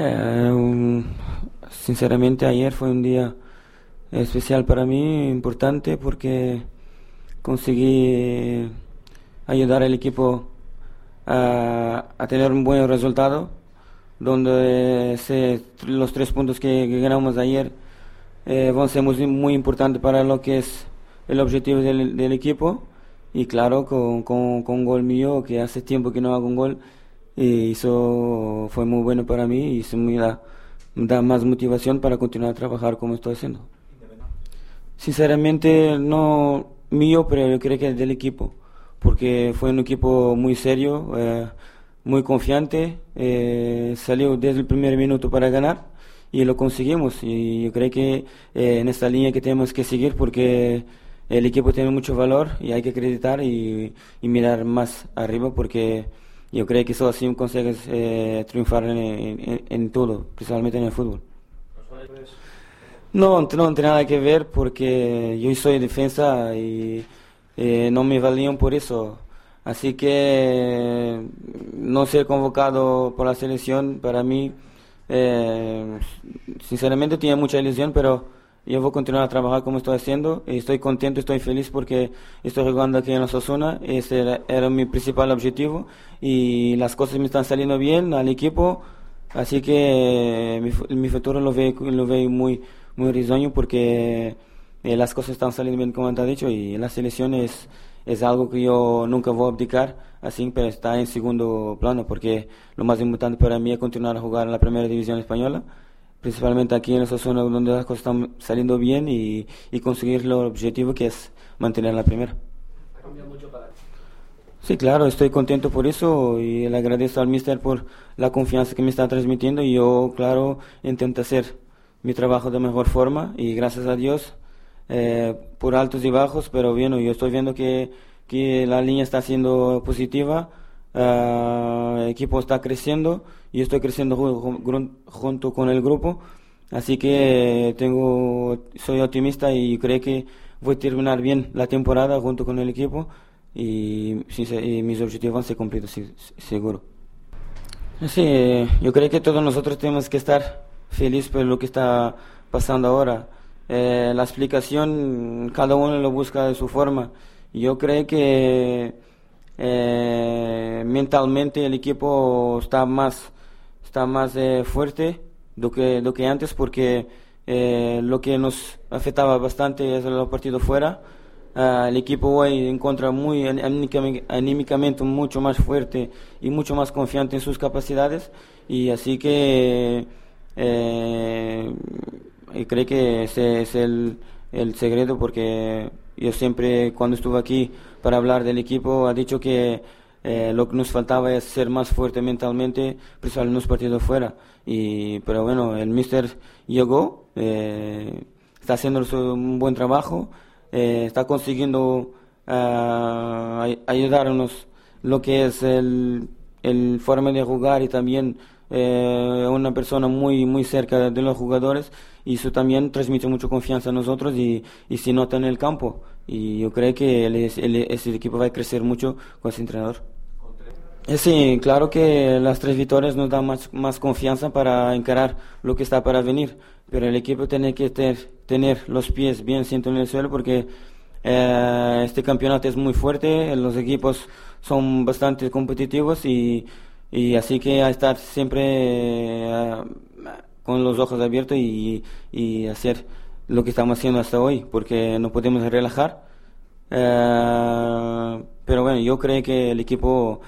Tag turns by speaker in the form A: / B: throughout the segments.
A: Eh, sinceramente ayer fue un día especial para mí, importante porque conseguí ayudar al equipo a, tener un buen resultado, donde los tres puntos que, ganamos ayer eh, van a ser muy, importantes para lo que es el objetivo del, equipo. Y claro, con, con, con, un gol mío, que hace tiempo que no hago un gol, y eso fue muy bueno para mí y se me da, da más motivación para continuar a trabajar como estoy haciendo. Sinceramente, no mío, pero yo creo que es del equipo, porque fue un equipo muy serio, eh, muy confiante, eh, salió desde el primer minuto para ganar y lo conseguimos. Y yo creo que eh, en esta línea que tenemos que seguir porque el equipo tiene mucho valor y hay que acreditar y, y mirar más arriba porque yo creo que eso así consigues eh, triunfar en, todo, principalmente en el fútbol. No, no tiene nada que ver porque yo soy defensa y eh, no me valían por eso. Así que no ser convocado por la selección para mí, eh, sinceramente tiene mucha ilusión, pero yo voy a continuar a trabajar como estoy haciendo. Estoy contento, estoy feliz porque estoy jugando aquí en la Sosuna. Ese era, mi principal objetivo y las cosas me están saliendo bien al equipo. Así que mi, futuro lo veo, lo veo muy, muy risueño porque eh, las cosas están saliendo bien como te ha dicho y la selección es, es algo que yo nunca voy a abdicar, así, pero está en segundo plano porque lo más importante para mí es continuar a jugar en la primera división española principalmente aquí en esa zona donde las cosas están saliendo bien y, conseguir el objetivo que es mantener la primera. Sí, claro, estoy contento por eso y le agradezco al mister por la confianza que me está transmitiendo y yo, claro, intento hacer mi trabajo de mejor forma y gracias a Dios eh, por altos y bajos, pero bueno, yo estoy viendo que, que la línea está siendo positiva Ah, el equipo está creciendo y estoy creciendo junto con el grupo. Así que tengo, soy optimista y creo que voy a terminar bien la temporada junto con el equipo y, mis objetivos van a ser cumplidos, seguro. Sí, yo creo que todos nosotros tenemos que estar felices por lo que está pasando ahora. Eh, la explicación cada uno lo busca de su forma. Yo creo que eh, mentalmente el equipo está más, está más eh, fuerte do que, do que antes porque eh, lo que nos afectaba bastante es el partido fuera. Ah, el equipo hoy encuentra muy anímicamente mucho más fuerte y mucho más confiante en sus capacidades y así que eh, creo que ese es el, el secreto porque yo siempre cuando estuve aquí para hablar del equipo ha dicho que eh, lo que nos faltaba es ser más fuerte mentalmente, en los partidos fuera. Y, pero bueno, el mister llegó, eh, está haciendo un buen trabajo, eh, está consiguiendo ah, ayudarnos lo que es el, el forma de jugar y también eh, una persona muy muy cerca de los jugadores y eso también transmite mucha confianza a nosotros y, y se nota en el campo y yo creo que ese equipo va a crecer mucho con ese entrenador. Eh, sí, claro que las tres victorias nos dan más, más confianza para encarar lo que está para venir, pero el equipo tiene que ter, tener los pies bien sientos en el suelo porque eh, este campeonato es muy fuerte, los equipos son bastante competitivos y y así que a estar siempre eh, con los ojos abiertos y, y, hacer lo que estamos haciendo hasta hoy, porque no podemos relajar. Eh, pero bueno, yo creo que el equipo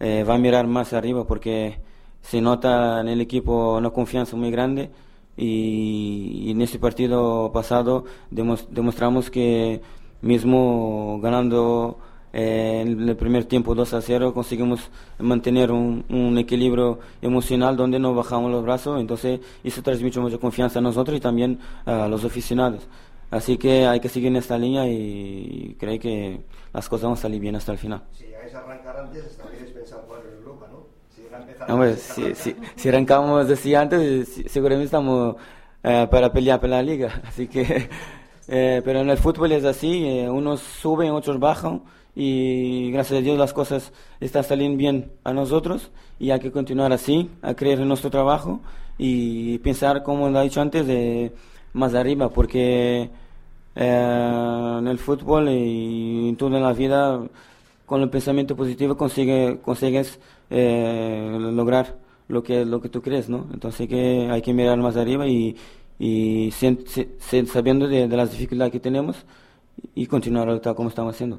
A: eh, va a mirar más arriba porque se nota en el equipo una confianza muy grande y, en este partido pasado demostramos que mismo ganando Eh, en el primer tiempo 2 a 0 conseguimos mantener un, un, equilibrio emocional donde no bajamos los brazos, entonces eso transmite mucha confianza a nosotros y también a los aficionados. Así que hay que seguir en esta línea y creo que las cosas van a salir bien hasta el final.
B: Si llegáis a arrancar antes, también pensado jugar en Europa, ¿no?
A: Si, si, si, arrancamos así antes, seguramente estamos eh, para pelear por la liga. Así que, eh, pero en el fútbol es así, eh, unos suben, otros bajan y gracias a Dios las cosas están saliendo bien a nosotros y hay que continuar así, a creer en nuestro trabajo y pensar, como lo he dicho antes, de más arriba, porque eh, en el fútbol y en toda la vida, con el pensamiento positivo consigue, consigues eh, lograr lo que, lo que tú crees, ¿no? Entonces que hay que mirar más arriba y, y sabiendo de, las dificultades que tenemos y continuar tal como estamos haciendo.